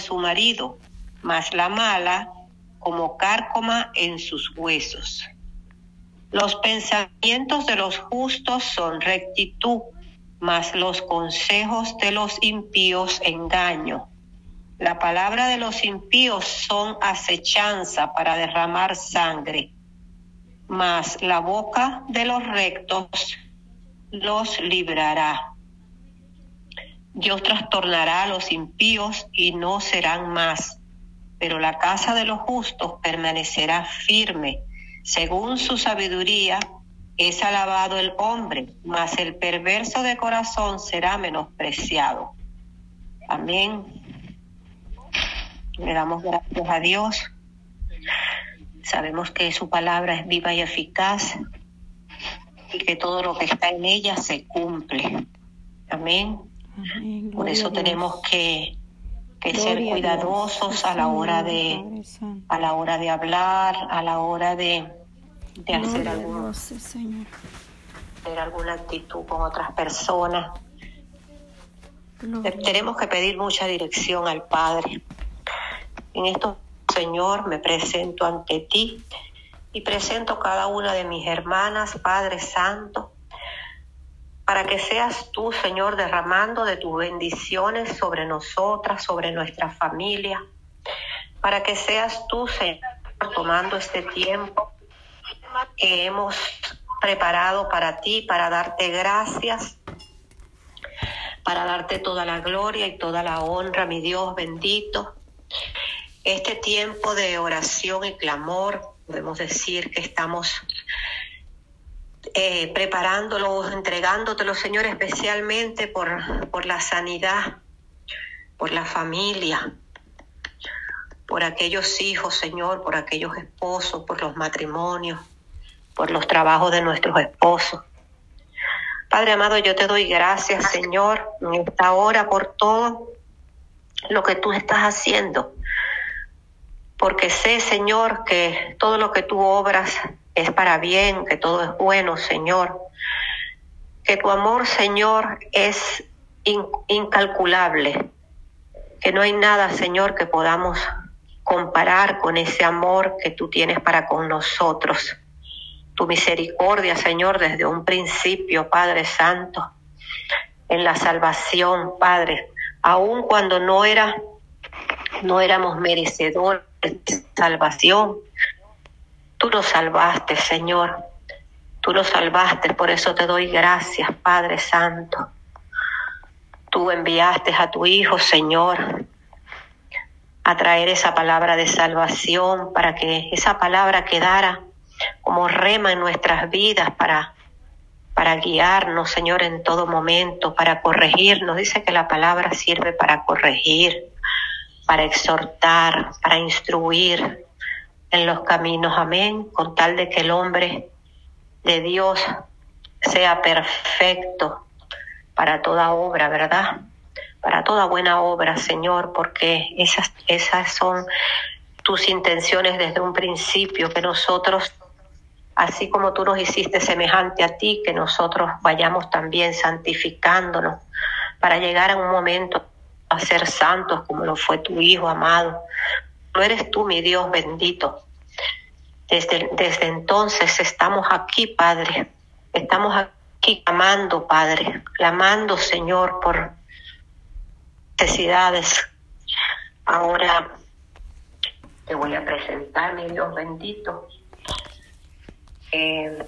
su marido, mas la mala como cárcoma en sus huesos. Los pensamientos de los justos son rectitud, mas los consejos de los impíos engaño. La palabra de los impíos son acechanza para derramar sangre, mas la boca de los rectos los librará. Dios trastornará a los impíos y no serán más, pero la casa de los justos permanecerá firme. Según su sabiduría es alabado el hombre, mas el perverso de corazón será menospreciado. Amén. Le damos gracias a Dios. Sabemos que su palabra es viva y eficaz y que todo lo que está en ella se cumple. Amén. Por eso tenemos que, ser cuidadosos a, la hora de a la hora de hablar, a la hora de, de hacer algún, tener alguna actitud con otras personas. Tenemos que pedir mucha dirección al Padre. En esto, Señor, me presento ante ti y presento cada una de mis hermanas, Padre Santo, para que seas tú, Señor, derramando de tus bendiciones sobre nosotras, sobre nuestra familia, para que seas tú, Señor, tomando este tiempo que hemos preparado para ti, para darte gracias, para darte toda la gloria y toda la honra, mi Dios bendito. Este tiempo de oración y clamor, podemos decir que estamos eh, preparándolo, entregándotelo, Señor, especialmente por, por la sanidad, por la familia, por aquellos hijos, Señor, por aquellos esposos, por los matrimonios, por los trabajos de nuestros esposos. Padre amado, yo te doy gracias, Señor, en esta hora por todo lo que tú estás haciendo porque sé, Señor, que todo lo que tú obras es para bien, que todo es bueno, Señor. Que tu amor, Señor, es incalculable. Que no hay nada, Señor, que podamos comparar con ese amor que tú tienes para con nosotros. Tu misericordia, Señor, desde un principio, Padre Santo, en la salvación, Padre, aun cuando no era no éramos merecedores salvación. Tú nos salvaste, Señor. Tú nos salvaste, por eso te doy gracias, Padre Santo. Tú enviaste a tu Hijo, Señor, a traer esa palabra de salvación para que esa palabra quedara como rema en nuestras vidas para para guiarnos, Señor, en todo momento, para corregirnos. Dice que la palabra sirve para corregir, para exhortar, para instruir en los caminos. Amén. Con tal de que el hombre de Dios sea perfecto para toda obra, ¿verdad? Para toda buena obra, Señor, porque esas, esas son tus intenciones desde un principio, que nosotros, así como tú nos hiciste semejante a ti, que nosotros vayamos también santificándonos para llegar a un momento a ser santos como lo fue tu Hijo amado. No eres tú, mi Dios bendito. Desde, desde entonces estamos aquí, Padre. Estamos aquí clamando, Padre, clamando, Señor, por necesidades. Ahora te voy a presentar, mi Dios bendito, eh,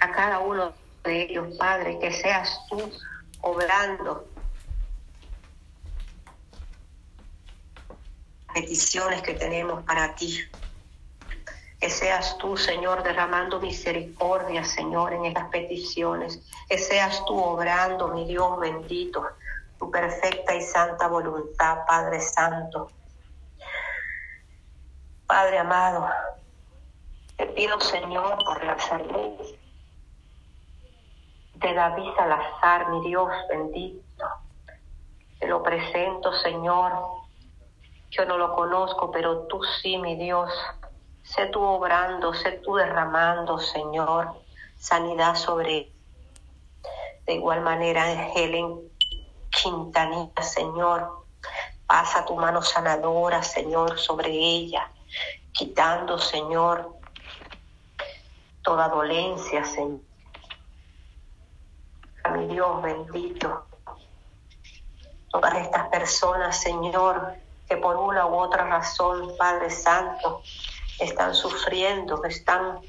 a cada uno de ellos, Padre, que seas tú obrando peticiones que tenemos para ti. Que seas tú, Señor, derramando misericordia, Señor, en estas peticiones. Que seas tú obrando, mi Dios bendito, tu perfecta y santa voluntad, Padre Santo. Padre amado, te pido, Señor, por la salud de David Salazar, mi Dios bendito. Te lo presento, Señor, yo no lo conozco, pero tú sí, mi Dios. Sé tú obrando, sé tú derramando, Señor, sanidad sobre. De igual manera, Helen Quintanilla, Señor. Pasa tu mano sanadora, Señor, sobre ella, quitando, Señor, toda dolencia, Señor. A mi Dios bendito. Todas estas personas, Señor, que por una u otra razón, Padre Santo, están sufriendo, están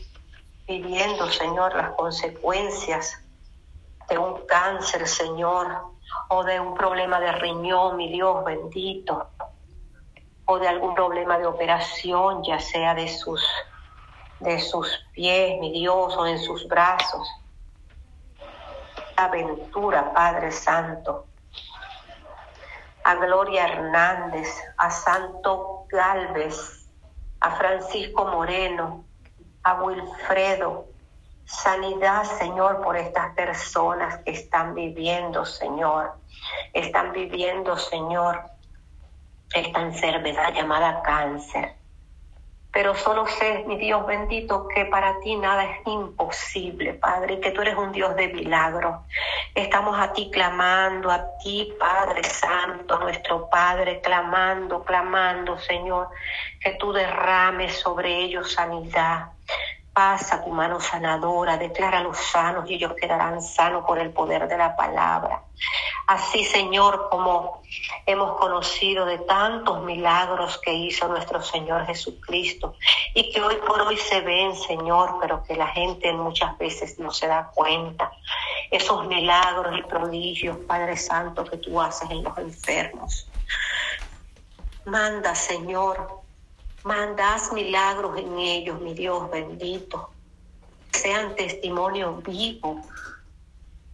viviendo, Señor, las consecuencias de un cáncer, Señor, o de un problema de riñón, mi Dios bendito, o de algún problema de operación, ya sea de sus, de sus pies, mi Dios, o en sus brazos. Aventura, Padre Santo. A Gloria Hernández, a Santo Galvez, a Francisco Moreno, a Wilfredo, sanidad, Señor, por estas personas que están viviendo, Señor. Están viviendo, Señor, esta enfermedad llamada cáncer. Pero solo sé, mi Dios bendito, que para ti nada es imposible, Padre, que tú eres un Dios de milagro. Estamos a ti clamando, a ti, Padre Santo, nuestro Padre, clamando, clamando, Señor, que tú derrames sobre ellos sanidad Pasa tu mano sanadora, declara los sanos y ellos quedarán sanos por el poder de la palabra. Así, Señor, como hemos conocido de tantos milagros que hizo nuestro Señor Jesucristo y que hoy por hoy se ven, Señor, pero que la gente muchas veces no se da cuenta. Esos milagros y prodigios, Padre Santo, que tú haces en los enfermos. Manda, Señor, Mandas milagros en ellos, mi Dios bendito. Sean testimonio vivo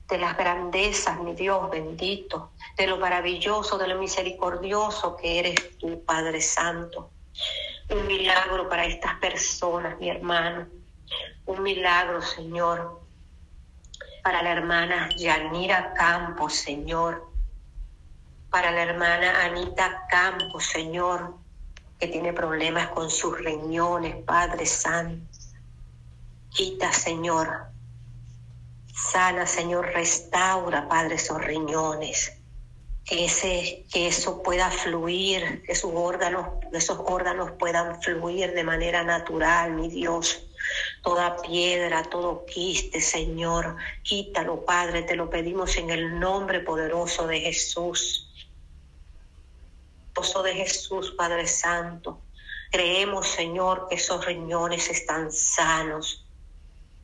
de las grandezas, mi Dios bendito, de lo maravilloso, de lo misericordioso que eres tú, Padre Santo. Un milagro para estas personas, mi hermano. Un milagro, Señor, para la hermana Yanira Campos, Señor. Para la hermana Anita Campos, Señor que tiene problemas con sus riñones, Padre Santo. Quita, Señor. Sana, Señor. Restaura, Padre, esos riñones. Que, ese, que eso pueda fluir, que sus órganos, esos órganos puedan fluir de manera natural, mi Dios. Toda piedra, todo quiste, Señor, quítalo, Padre, te lo pedimos en el nombre poderoso de Jesús de Jesús, Padre Santo. Creemos, Señor, que esos riñones están sanos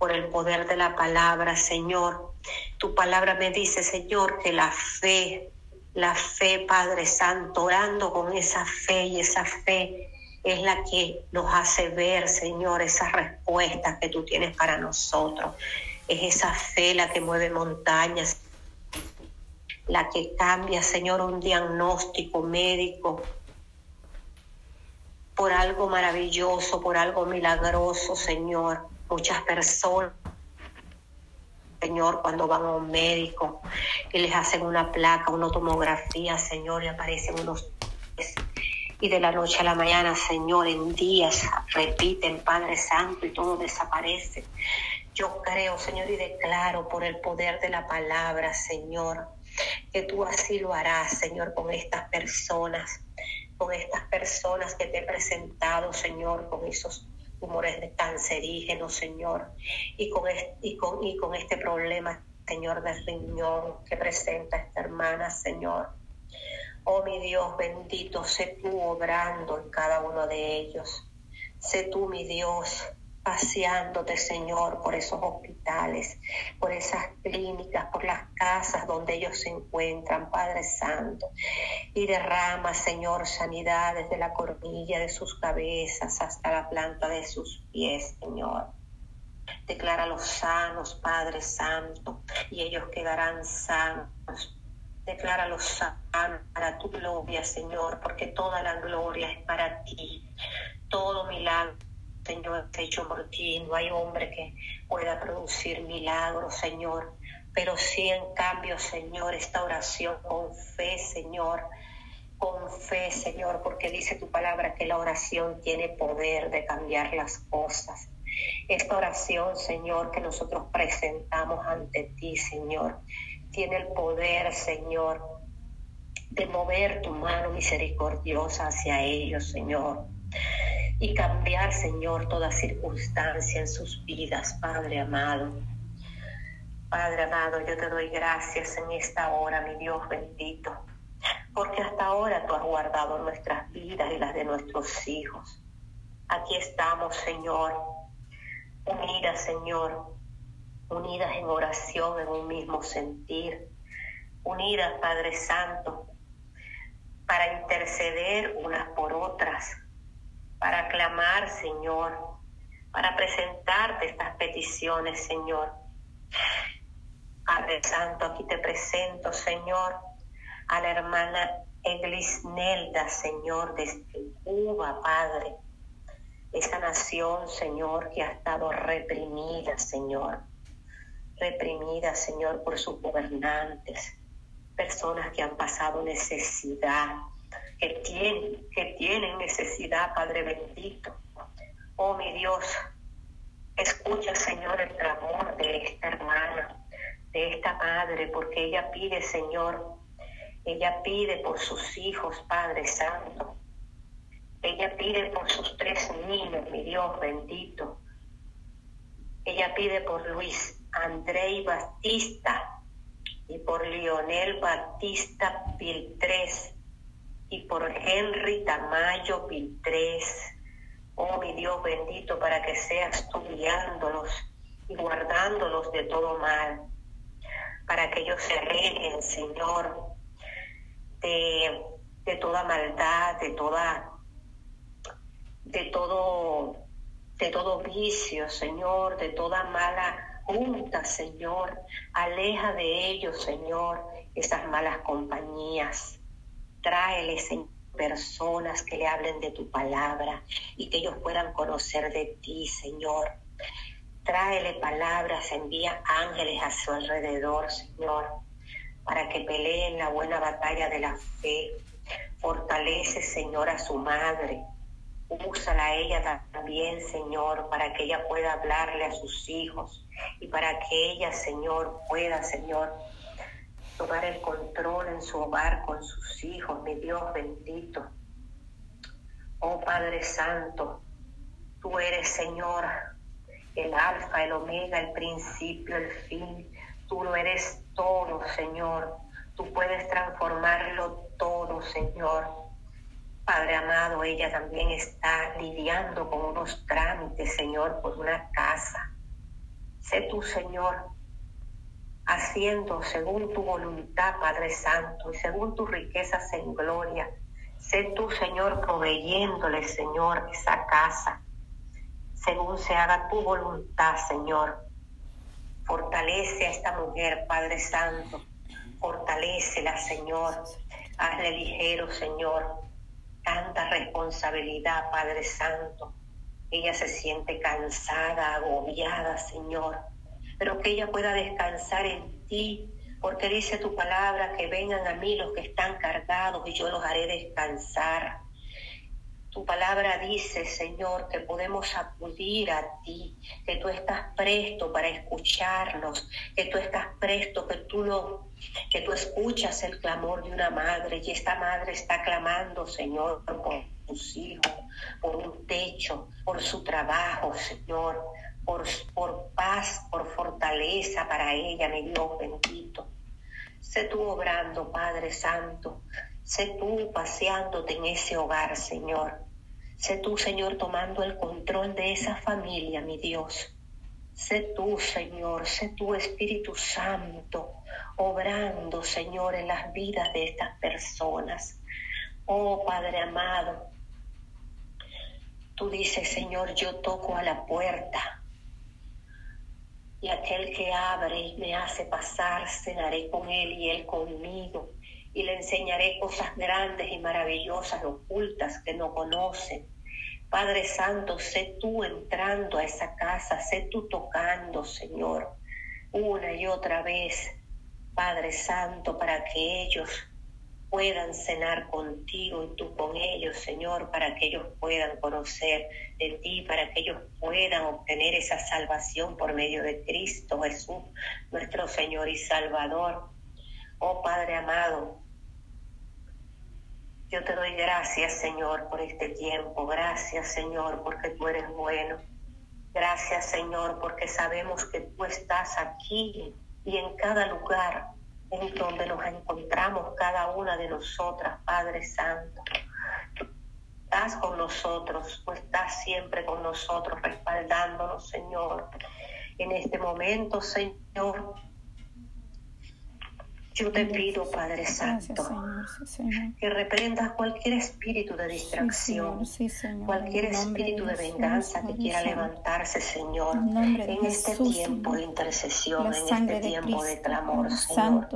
por el poder de la palabra, Señor. Tu palabra me dice, Señor, que la fe, la fe, Padre Santo, orando con esa fe y esa fe es la que nos hace ver, Señor, esas respuestas que tú tienes para nosotros. Es esa fe la que mueve montañas, la que cambia, Señor, un diagnóstico médico por algo maravilloso, por algo milagroso, Señor. Muchas personas, Señor, cuando van a un médico y les hacen una placa, una tomografía, Señor, y aparecen unos y de la noche a la mañana, Señor, en días repiten Padre Santo y todo desaparece. Yo creo, Señor, y declaro por el poder de la palabra, Señor, que tú así lo harás, Señor, con estas personas, con estas personas que te he presentado, Señor, con esos tumores de cancerígenos, Señor, y con, este, y con, y con este problema, Señor, del riñón que presenta esta hermana, Señor. Oh mi Dios bendito, sé tú obrando en cada uno de ellos. Sé tú, mi Dios, paseándote, Señor, por esos hospitales, por esas clínicas, por las casas donde ellos se encuentran, Padre Santo. Y derrama, Señor, sanidad desde la coronilla de sus cabezas hasta la planta de sus pies, Señor. Declara los sanos, Padre Santo, y ellos quedarán sanos. Declara los sanos para tu gloria, Señor, porque toda la gloria es para ti. Todo milagro Señor, por ti. No hay hombre que pueda producir milagros, Señor. Pero sí, en cambio, Señor, esta oración con fe, Señor. Con fe, Señor, porque dice tu palabra que la oración tiene poder de cambiar las cosas. Esta oración, Señor, que nosotros presentamos ante ti, Señor, tiene el poder, Señor, de mover tu mano misericordiosa hacia ellos, Señor, y cambiar, Señor, toda circunstancia en sus vidas, Padre amado. Padre amado, yo te doy gracias en esta hora, mi Dios bendito, porque hasta ahora tú has guardado nuestras vidas y las de nuestros hijos. Aquí estamos, Señor, unidas, Señor, unidas en oración, en un mismo sentir, unidas, Padre Santo, para interceder unas por otras, para clamar, Señor, para presentarte estas peticiones, Señor. Padre Santo, aquí te presento, Señor, a la hermana Eglisnelda, Señor, desde Cuba, Padre. Esa nación, Señor, que ha estado reprimida, Señor. Reprimida, Señor, por sus gobernantes personas que han pasado necesidad, que tienen, que tienen necesidad, Padre bendito. Oh mi Dios, escucha Señor el clamor de esta hermana, de esta madre, porque ella pide Señor, ella pide por sus hijos, Padre Santo. Ella pide por sus tres niños, mi Dios bendito. Ella pide por Luis Andrei Batista, y por Lionel Batista Piltres y por Henry Tamayo Piltres. Oh mi Dios bendito, para que seas tú y guardándolos de todo mal, para que ellos se alejen, Señor, de, de toda maldad, de toda, de todo, de todo vicio, Señor, de toda mala junta, Señor. Aleja de ellos, Señor, esas malas compañías. Tráeles, personas que le hablen de tu palabra y que ellos puedan conocer de ti, Señor. Tráele palabras, envía ángeles a su alrededor, Señor, para que peleen la buena batalla de la fe. Fortalece, Señor, a su madre, Úsala a ella también, Señor, para que ella pueda hablarle a sus hijos y para que ella, Señor, pueda, Señor, tomar el control en su hogar con sus hijos, mi Dios bendito. Oh Padre Santo, tú eres, Señor, el alfa, el omega, el principio, el fin. Tú lo eres todo, Señor. Tú puedes transformarlo todo, Señor. Padre amado, ella también está lidiando con unos trámites, Señor, por una casa. Sé tú, Señor, haciendo según tu voluntad, Padre Santo, y según tus riquezas en gloria. Sé tú, Señor, proveyéndole, Señor, esa casa, según se haga tu voluntad, Señor. Fortalece a esta mujer, Padre Santo. Fortalecela, Señor. Hazle ligero, Señor tanta responsabilidad, Padre Santo. Ella se siente cansada, agobiada, Señor, pero que ella pueda descansar en ti, porque dice tu palabra que vengan a mí los que están cargados y yo los haré descansar. Tu palabra dice, Señor, que podemos acudir a ti, que tú estás presto para escucharnos, que tú estás presto, que tú no, que tú escuchas el clamor de una madre y esta madre está clamando, Señor, por sus hijos, por un techo, por su trabajo, Señor, por, por paz, por fortaleza para ella, mi Dios bendito. Sé tú obrando, Padre Santo, Sé tú paseándote en ese hogar, Señor. Sé tú, Señor, tomando el control de esa familia, mi Dios. Sé tú, Señor, sé tú, Espíritu Santo, obrando, Señor, en las vidas de estas personas. Oh Padre amado, tú dices, Señor, yo toco a la puerta y aquel que abre y me hace pasar, cenaré con él y él conmigo y le enseñaré cosas grandes y maravillosas, ocultas que no conocen. Padre Santo, sé tú entrando a esa casa, sé tú tocando, Señor, una y otra vez, Padre Santo, para que ellos puedan cenar contigo y tú con ellos, Señor, para que ellos puedan conocer de ti, para que ellos puedan obtener esa salvación por medio de Cristo Jesús, nuestro Señor y Salvador. Oh Padre amado, Yo te doy gracias, Señor, por este tiempo. Gracias, Señor, porque tú eres bueno. Gracias, Señor, porque sabemos que tú estás aquí y en cada lugar en donde nos encontramos cada una de nosotras, Padre Santo. estás con nosotros, tú estás siempre con nosotros, respaldándonos, Señor. En este momento, Señor, yo te pido, Padre Santo, que reprendas cualquier espíritu de distracción, cualquier espíritu de venganza que quiera levantarse, Señor, en este tiempo de intercesión, en este tiempo de clamor, Señor.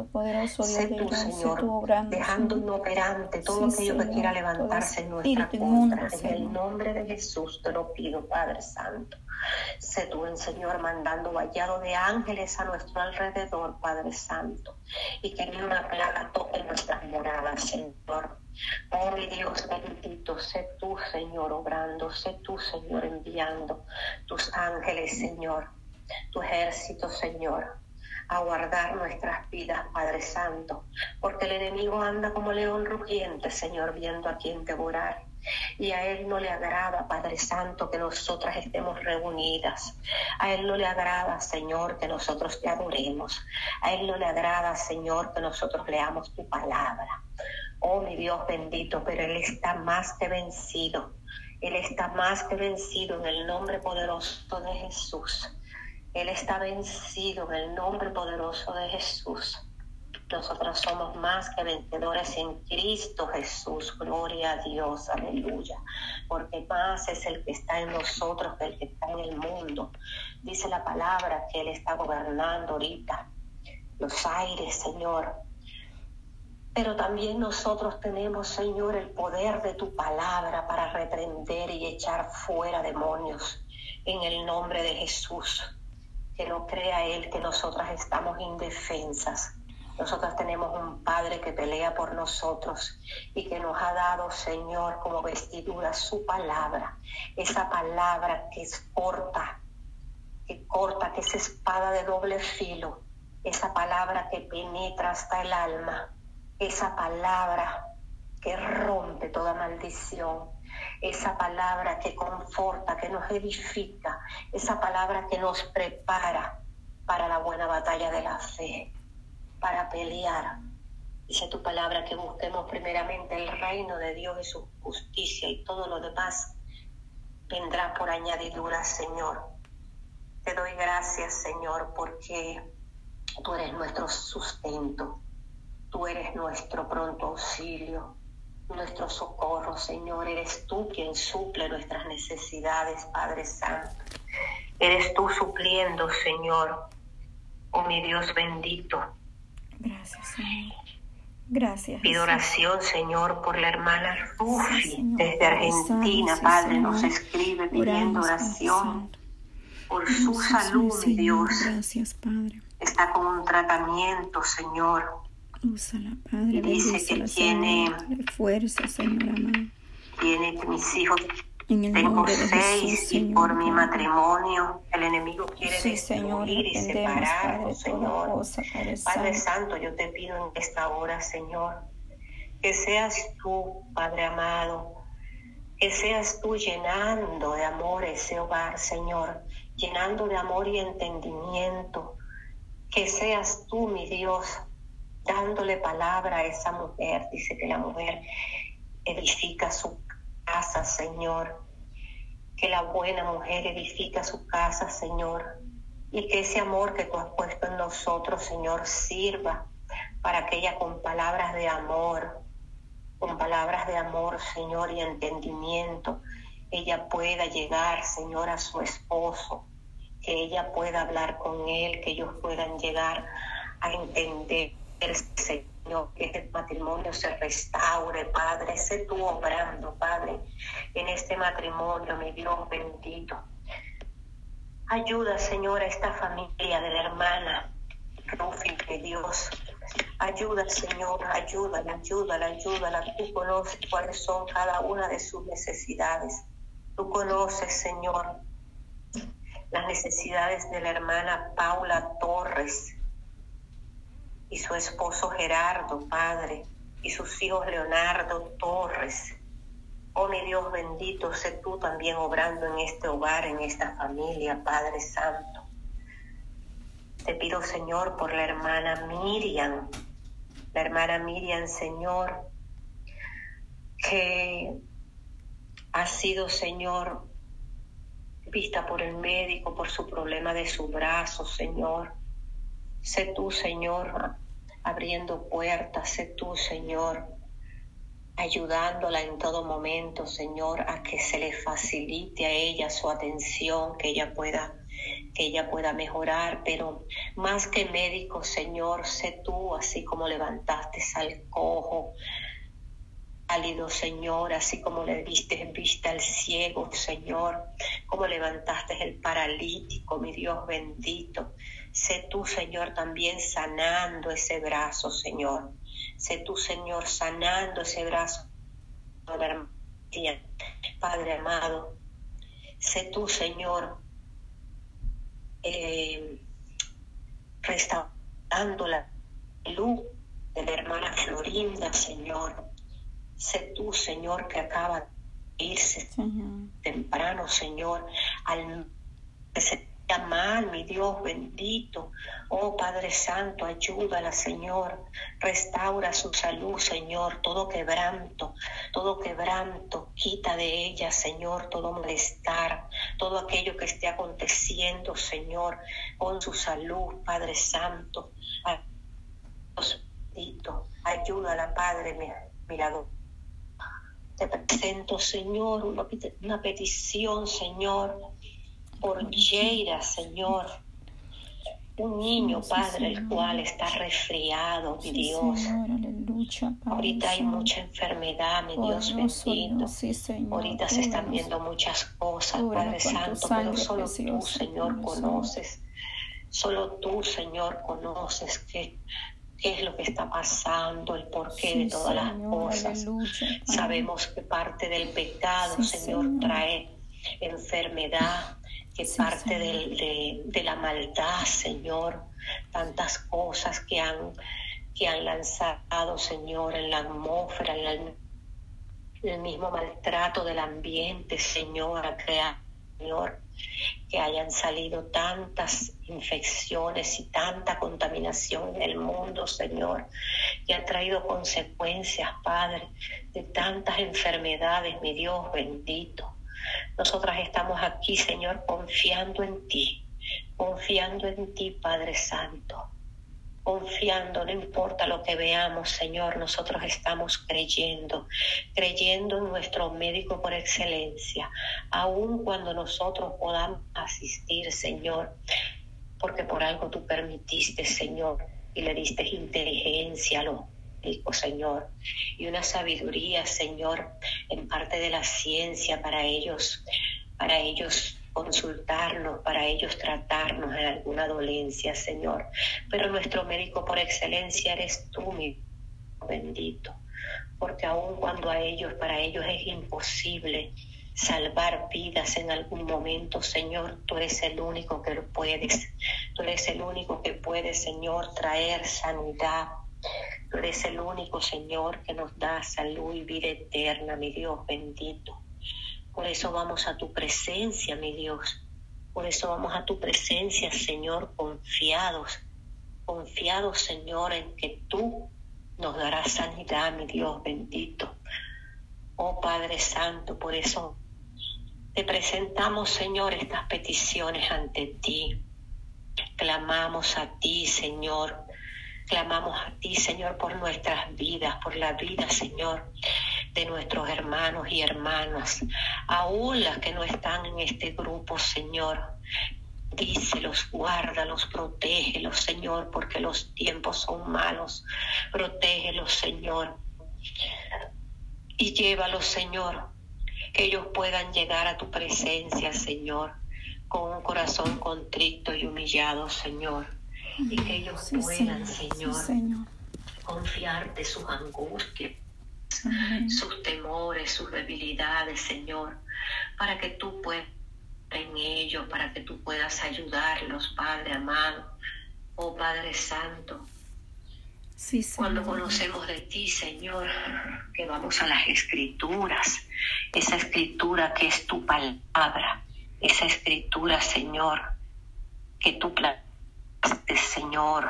sé tú, Señor, dejando inoperante todo aquello que quiera levantarse en nuestra contra. En el nombre de Jesús te lo pido, Padre Santo. Sé tú, el Señor, mandando vallado de ángeles a nuestro alrededor, Padre Santo, y que ni una plaga toque nuestras moradas, Señor. Oh, mi Dios bendito, sé tú, Señor, obrando, sé tú, Señor, enviando tus ángeles, Señor, tu ejército, Señor, a guardar nuestras vidas, Padre Santo, porque el enemigo anda como león rugiente, Señor, viendo a quien devorar. Y a Él no le agrada, Padre Santo, que nosotras estemos reunidas. A Él no le agrada, Señor, que nosotros te adoremos. A Él no le agrada, Señor, que nosotros leamos tu palabra. Oh, mi Dios bendito, pero Él está más que vencido. Él está más que vencido en el nombre poderoso de Jesús. Él está vencido en el nombre poderoso de Jesús. Nosotros somos más que vencedores en Cristo Jesús. Gloria a Dios, aleluya. Porque más es el que está en nosotros que el que está en el mundo. Dice la palabra que Él está gobernando ahorita los aires, Señor. Pero también nosotros tenemos, Señor, el poder de tu palabra para reprender y echar fuera demonios en el nombre de Jesús. Que no crea Él que nosotras estamos indefensas nosotros tenemos un Padre que pelea por nosotros y que nos ha dado, Señor, como vestidura su palabra. Esa palabra que es corta, que corta, que es espada de doble filo. Esa palabra que penetra hasta el alma. Esa palabra que rompe toda maldición. Esa palabra que conforta, que nos edifica. Esa palabra que nos prepara para la buena batalla de la fe para pelear. Dice tu palabra que busquemos primeramente el reino de Dios y su justicia y todo lo demás vendrá por añadidura, Señor. Te doy gracias, Señor, porque tú eres nuestro sustento, tú eres nuestro pronto auxilio, nuestro socorro, Señor. Eres tú quien suple nuestras necesidades, Padre Santo. Eres tú supliendo, Señor, oh mi Dios bendito Gracias, Señor. Gracias. Pido oración, Señor, por la hermana Rufi desde Argentina, Padre, nos escribe pidiendo oración por su salud, Dios. Gracias, Padre. Está con un tratamiento, Señor. Úsala, Padre. Y dice que tiene fuerza, Señor amado. Tiene que mis hijos tengo seis y por mi matrimonio el enemigo quiere destruir y separar, Señor. Padre Santo, yo te pido en esta hora, Señor, que seas tú, Padre amado, que seas tú llenando de amor ese hogar, Señor, llenando de amor y entendimiento, que seas tú, mi Dios, dándole palabra a esa mujer. Dice que la mujer edifica su casa, Señor. Que la buena mujer edifica su casa, Señor. Y que ese amor que tú has puesto en nosotros, Señor, sirva para que ella con palabras de amor, con palabras de amor, Señor, y entendimiento, ella pueda llegar, Señor, a su esposo, que ella pueda hablar con él, que ellos puedan llegar a entender, Señor que este matrimonio se restaure, Padre. Sé tú obrando, Padre, en este matrimonio, mi Dios bendito. Ayuda, Señor, a esta familia de la hermana Rufi, de Dios. Ayuda, Señor, ayúdala, ayúdala, ayúdala. Tú conoces cuáles son cada una de sus necesidades. Tú conoces, Señor, las necesidades de la hermana Paula Torres y su esposo Gerardo, Padre. y sus hijos Leonardo Torres. Oh mi Dios bendito, sé tú también obrando en este hogar, en esta familia, Padre Santo. Te pido, Señor, por la hermana Miriam, la hermana Miriam, Señor, que ha sido, Señor, vista por el médico por su problema de su brazo, Señor. Sé tú, Señor, abriendo puertas, sé tú, Señor, ayudándola en todo momento, Señor, a que se le facilite a ella su atención, que ella pueda que ella pueda mejorar, pero más que médico, Señor, sé tú, así como levantaste al cojo, pálido, Señor, así como le diste vista al ciego, Señor, como levantaste el paralítico, mi Dios bendito. Sé tú, Señor, también sanando ese brazo, Señor. Sé tú, Señor, sanando ese brazo, Padre amado. Sé tú, Señor, eh, restaurando la luz de la hermana Florinda, Señor Sé tú, Señor, que acaba de irse temprano, Señor, al que se mal, mi Dios bendito. Oh Padre Santo, ayúdala, Señor. Restaura su salud, Señor. Todo quebranto, todo quebranto, quita de ella, Señor, todo malestar, todo aquello que esté aconteciendo, Señor, con su salud, Padre Santo. Bendito, ayúdala, Padre, mirador te presento, Señor, una, petición, Señor, por Yeira, Señor. Un niño, Padre, el cual está resfriado, mi Dios. Ahorita hay mucha enfermedad, mi Dios bendito. Ahorita se están viendo muchas cosas, Padre Santo, pero solo tú, Señor, conoces. Solo tú, Señor, conoces que qué es lo que está pasando, el porqué de todas las cosas. Sabemos que parte del pecado, Señor, trae enfermedad, que parte de, la maldad, Señor, tantas cosas que han, que han lanzado, Señor, en la atmósfera, en el mismo maltrato del ambiente, Señor, a crear, Señor que hayan salido tantas infecciones y tanta contaminación en el mundo, Señor, que ha traído consecuencias, Padre, de tantas enfermedades, mi Dios bendito. Nosotras estamos aquí, Señor, confiando en ti, confiando en ti, Padre Santo. Confiando, no importa lo que veamos, Señor, nosotros estamos creyendo, creyendo en nuestro médico por excelencia, aun cuando nosotros podamos asistir, Señor, porque por algo tú permitiste, Señor, y le diste inteligencia a los Señor, y una sabiduría, Señor, en parte de la ciencia para ellos, para ellos consultarnos, para ellos tratarnos en alguna dolencia, Señor. Pero nuestro médico por excelencia eres tú, mi bendito, porque aun cuando a ellos, para ellos es imposible salvar vidas en algún momento, Señor, tú eres el único que lo puedes, tú eres el único que puede, Señor, traer sanidad. Eres el único, Señor, que nos da salud y vida eterna, mi Dios bendito. Por eso vamos a tu presencia, mi Dios. Por eso vamos a tu presencia, Señor, confiados, confiados, Señor, en que tú nos darás sanidad, mi Dios bendito. Oh Padre Santo, por eso te presentamos, Señor, estas peticiones ante ti. Clamamos a ti, Señor. Clamamos a ti, Señor, por nuestras vidas, por la vida, Señor, de nuestros hermanos y hermanas, aún las que no están en este grupo, Señor. Dícelos, guárdalos, protégelos, Señor, porque los tiempos son malos. Protégelos, Señor. Y llévalos, Señor, que ellos puedan llegar a tu presencia, Señor, con un corazón contrito y humillado, Señor. Y que ellos puedan, señor, confiarte sus angustias sus temores, sus debilidades, Señor, para que tú puedas en ellos, para que tú puedas ayudarlos, Padre amado, oh Padre Santo. Sí, Cuando conocemos de ti, Señor, que vamos a las escrituras, esa escritura que es tu palabra, esa escritura, Señor, que tú plantaste, Señor,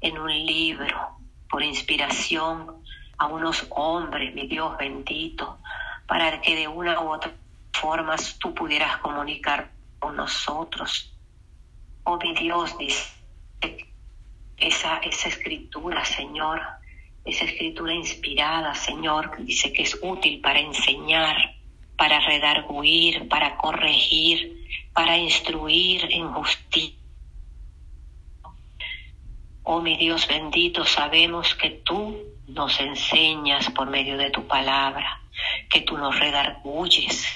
en un libro por inspiración a unos hombres, mi Dios bendito, para que de una u otra forma tú pudieras comunicar con nosotros. Oh, mi Dios, dice esa, esa escritura, Señor, esa escritura inspirada, Señor, que dice que es útil para enseñar, para redarguir, para corregir, para instruir en justicia. Oh mi Dios bendito, sabemos que tú nos enseñas por medio de tu palabra, que tú nos redarguyes,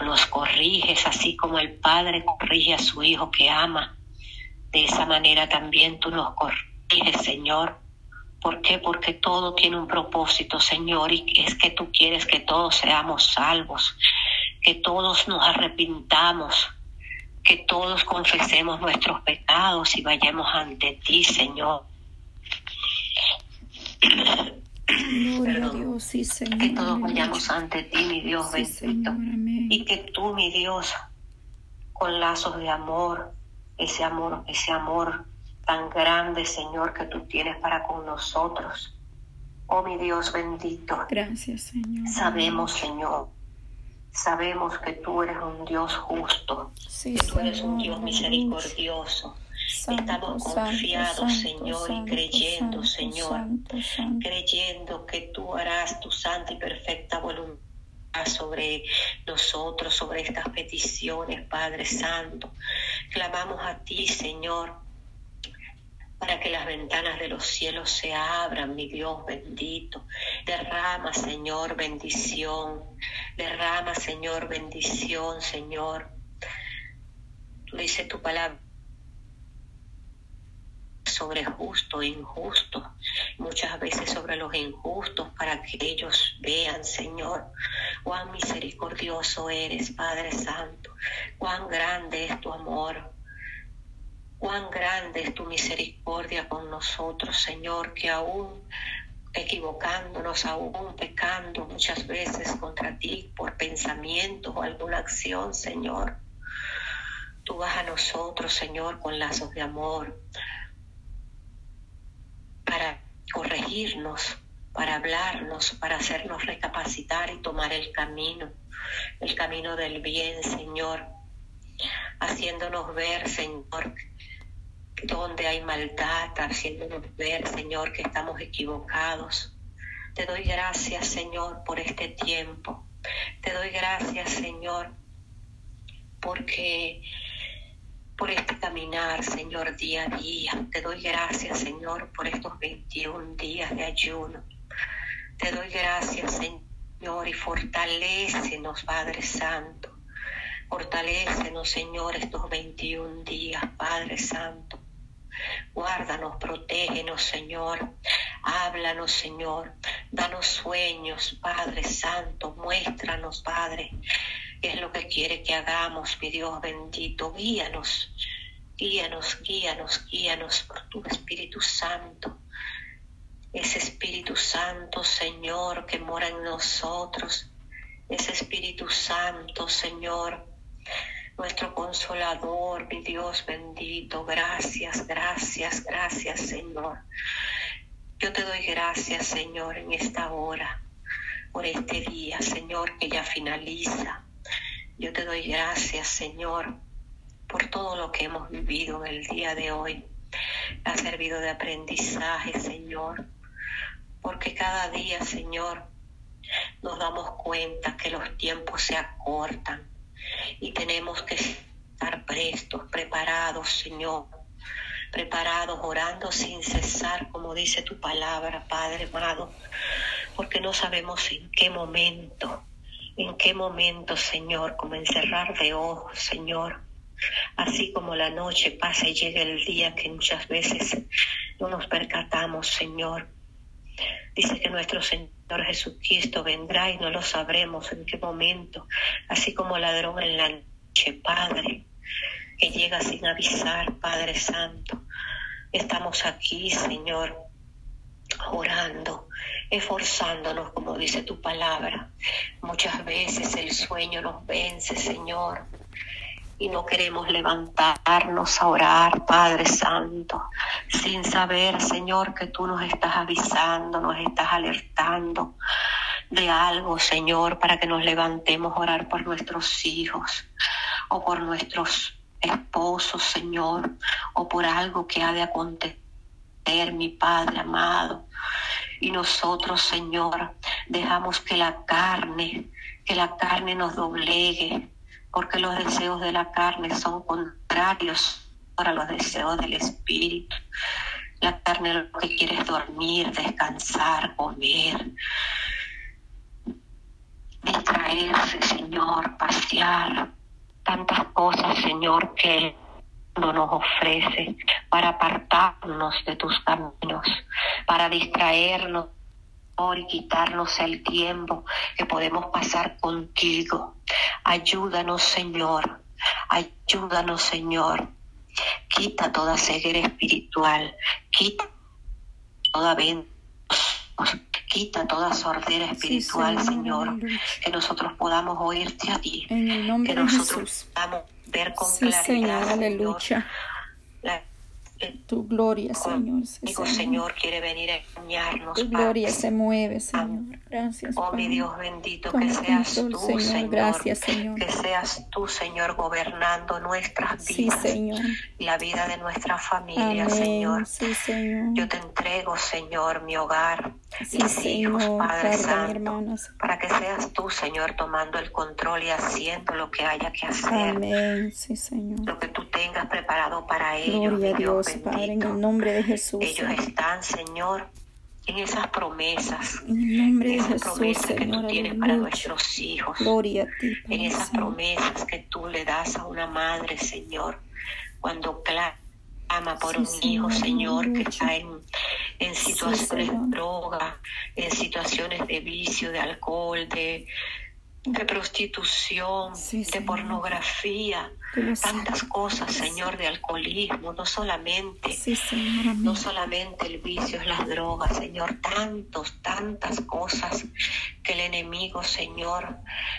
nos corriges, así como el Padre corrige a su Hijo que ama. De esa manera también tú nos corriges, Señor. ¿Por qué? Porque todo tiene un propósito, Señor, y es que tú quieres que todos seamos salvos, que todos nos arrepintamos, que todos confesemos nuestros pecados y vayamos ante ti, Señor. Gloria a. Dios, sí, Señor. Que todos vayamos ante ti, mi Dios Sí, bendito. Señor, y que tú, mi Dios, con lazos de amor, ese amor, ese amor tan grande, Señor, que tú tienes para con nosotros. Oh, mi Dios bendito, Gracias, Señor. sabemos, Señor, sabemos que tú eres un Dios justo, Sí, que tú eres un Dios misericordioso. Santo, Estamos confiados, santo, Señor, y creyendo, Señor, creyendo que tú harás tu santa y perfecta voluntad sobre nosotros, sobre estas peticiones, Padre Santo. Clamamos a ti, Señor, para que las ventanas de los cielos se abran, mi Dios bendito. Derrama, Señor, bendición. Derrama, Señor, bendición, Señor. Tú dices tu palabra sobre justo e injusto, muchas veces sobre los injustos, para que ellos vean, Señor, cuán misericordioso eres, Padre Santo, cuán grande es tu amor, cuán grande es tu misericordia con nosotros, Señor, que aún equivocándonos, aún pecando muchas veces contra ti por pensamientos o alguna acción, Señor, tú vas a nosotros, Señor, con lazos de amor, para corregirnos, para hablarnos, para hacernos recapacitar y tomar el camino, el camino del bien, Señor, haciéndonos ver, Señor, donde hay maldad, haciéndonos ver, Señor, que estamos equivocados. Te doy gracias, Señor, por este tiempo. Te doy gracias, Señor, porque por este caminar, Señor, día a día. Te doy gracias, Señor, por estos 21 días de ayuno. Te doy gracias, Señor, y fortalécenos, Padre Santo. Fortalécenos, Señor, estos 21 días, Padre Santo. Guárdanos, protégenos, Señor. Háblanos, Señor. Danos sueños, Padre Santo. Muéstranos, Padre, qué es lo que quiere que hagamos, mi Dios bendito. Guíanos, guíanos, guíanos, guíanos por tu Espíritu Santo. Ese Espíritu Santo, Señor, que mora en nosotros. Ese Espíritu Santo, Señor, nuestro consolador, mi Dios bendito. Gracias, gracias, gracias, Señor. Yo te doy gracias, Señor, en esta hora, por este día, Señor, que ya finaliza. Yo te doy gracias, Señor, por todo lo que hemos vivido en el día de hoy. Ha servido de aprendizaje, Señor, porque cada día, Señor, nos damos cuenta que los tiempos se acortan y tenemos que estar prestos, preparados, Señor, preparados, orando sin cesar, como dice tu palabra, Padre amado, porque no sabemos en qué momento, en qué momento, Señor, como encerrar de ojos, Señor, así como la noche pasa y llega el día que muchas veces no nos percatamos, Señor. Dice que nuestro Señor Jesucristo vendrá y no lo sabremos en qué momento, así como ladrón en la noche, Padre, que llega sin avisar, Padre Santo. Estamos aquí, Señor, orando, esforzándonos, como dice tu palabra. Muchas veces el sueño nos vence, Señor, y no queremos levantarnos a orar, Padre Santo, sin saber, Señor, que tú nos estás avisando, nos estás alertando de algo, Señor, para que nos levantemos a orar por nuestros hijos o por nuestros esposos, Señor, o por algo que ha de acontecer, mi Padre amado. Y nosotros, Señor, dejamos que la carne, que la carne nos doblegue, porque los deseos de la carne son contrarios a los deseos del Espíritu. La carne lo que quiere es dormir, descansar, comer, distraerse, Señor, pasear, tantas cosas, Señor, que Él no nos ofrece para apartarnos de tus caminos, para distraernos y quitarnos el tiempo que podemos pasar contigo. Ayúdanos, Señor. Ayúdanos, Señor. Quita toda ceguera espiritual. Quita toda venta. Quita toda sordera espiritual, Sí, Señor. Que nosotros podamos oírte a ti. En el nombre Que de nosotros Jesús. podamos ver con Sí, claridad, Señor, aleluya. Tu gloria, Señor. Sí, Digo, Señor. Señor quiere venir a engañarnos. Tu gloria Padre. se mueve, Señor. Gracias, Oh, mi Padre. Dios bendito, Toma que seas control, tú, Señor. Señor. Gracias, Señor. Que seas tú, Señor, gobernando nuestras Sí, vidas Señor. y la vida de nuestra familia. Sí, Señor. Yo te entrego, Señor, mi hogar, Sí, mis hijos, Señor. Padre Santo, para que seas tú, Señor, tomando el control y haciendo lo que haya que hacer, Amén. Sí, Señor. lo que tú tengas preparado para ellos, Gloria a Dios Dios, Padre, en el nombre de Jesús. Ellos Señor. están, Señor, en esas promesas, En el nombre de esas Jesús, promesas que tú tienes para nuestros hijos, Gloria a ti, en esas promesas que tú le das a una madre, Señor, cuando clama por Sí, un hijo, Señor, que está en, en situaciones de droga, en situaciones de vicio, de alcohol, de, de prostitución, de pornografía, tantas cosas, Señor, de alcoholismo, no solamente no solamente el vicio es las drogas, Señor, tantos, tantas cosas que el enemigo, Señor,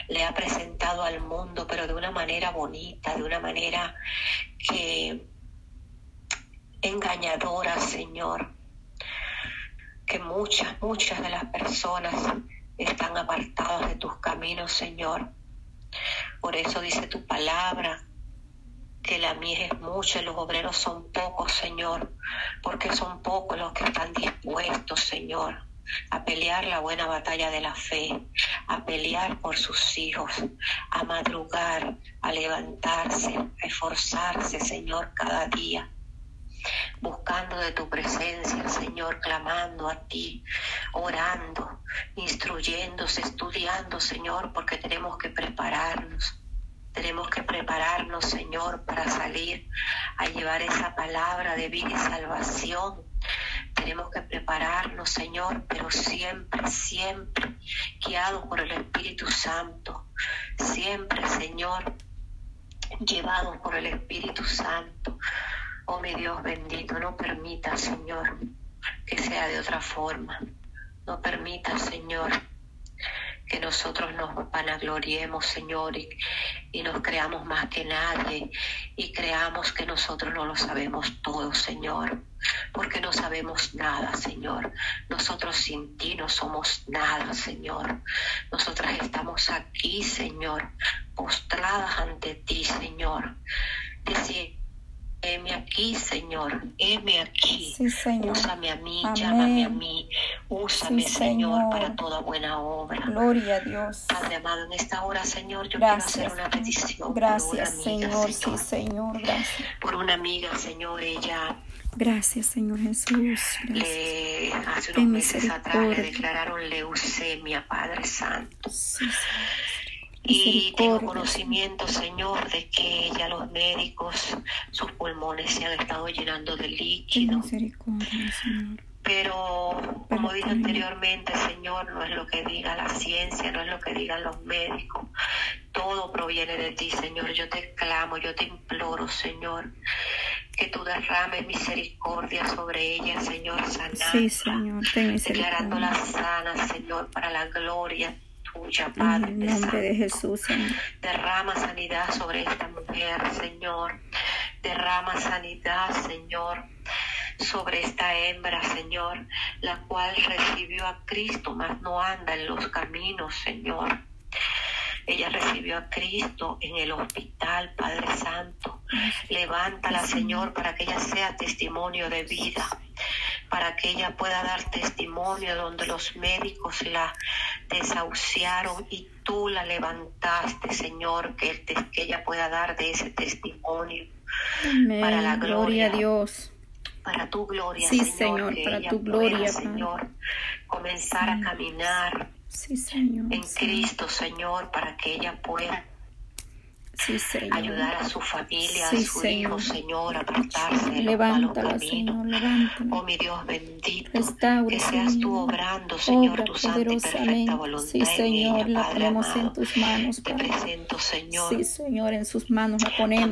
le ha presentado al mundo, pero de una manera bonita, de una manera que engañadora, Señor, que muchas, muchas de las personas están apartadas de tus caminos, Señor. Por eso dice tu palabra, que la mies es mucha y los obreros son pocos, Señor, porque son pocos los que están dispuestos, Señor, a pelear la buena batalla de la fe, a pelear por sus hijos, a madrugar, a levantarse, a esforzarse, Señor, cada día buscando de tu presencia, Señor, clamando a ti, orando, instruyéndose, estudiando, Señor, porque tenemos que prepararnos. Tenemos que prepararnos, Señor, para salir a llevar esa palabra de vida y salvación. Tenemos que prepararnos, Señor, pero siempre, siempre guiados por el Espíritu Santo. Siempre, Señor, llevados por el Espíritu Santo. Oh mi Dios bendito, no permita, Señor, que sea de otra forma. No permita, Señor, que nosotros nos vanagloriemos, Señor, y, y nos creamos más que nadie y creamos que nosotros no lo sabemos todo, Señor, porque no sabemos nada, Señor. Nosotros sin ti no somos nada, Señor. Nosotras estamos aquí, Señor, postradas ante ti, Señor. Decir, heme aquí, Señor, heme aquí. Sí, Señor. Úsame a mí, Amén. llámame a mí. Úsame, Sí, Señor, Señor. para toda buena obra. Gloria a Dios. Padre amado, en esta hora, Señor, yo Gracias. quiero hacer una petición Gracias, por una amiga, Señor. Sí, Señor. Señor. Gracias. Por una amiga, Señor, ella Gracias, Señor Jesús. Gracias. le, hace unos meses atrás le declararon leucemia, Padre Santo. Sí, Señor. Y tengo conocimiento, Señor, de que ya los médicos, sus pulmones se han estado llenando de líquido. misericordia, Señor. Pero, como dije anteriormente, Señor, no es lo que diga la ciencia, no es lo que digan los médicos. Todo proviene de ti, Señor. Yo te clamo, yo te imploro, Señor, que tú derrames misericordia sobre ella, Señor, sanando. Sí, Señor, ten declarándola sana, Señor, para la gloria tuya, En Padre. el te nombre de. Jesús, Señor. Derrama sanidad sobre esta mujer, Señor. Derrama sanidad, Señor, sobre esta hembra, Señor, la cual recibió a Cristo, mas no anda en los caminos, Señor. Ella recibió a Cristo en el hospital, Padre Santo. Levántala, Señor, para que ella sea testimonio de vida, para que ella pueda dar testimonio donde los médicos la desahuciaron y tú la levantaste, Señor, que, el tes- que ella pueda dar de ese testimonio Amén. Para la Gloria a. Dios. para tu gloria, Sí, Señor, Señor, que para ella tu gloria. Señor, comenzar a caminar Sí, Señor. en. Cristo, Señor, para que ella pueda Sí, Señor. ayudar a su familia, Sí, a su Señor. hijo, Señor, a apartarse de los malos Levántala, caminos. Señor, levántala. Oh mi Dios bendito, Restaura, que seas tú Señor. obrando, Señor, Obra tu santa y perfecta voluntad Sí, en Señor, ella, la Padre ponemos amado. en tus manos, Te Padre. presento, Señor, Sí, Señor, en sus manos la ponemos.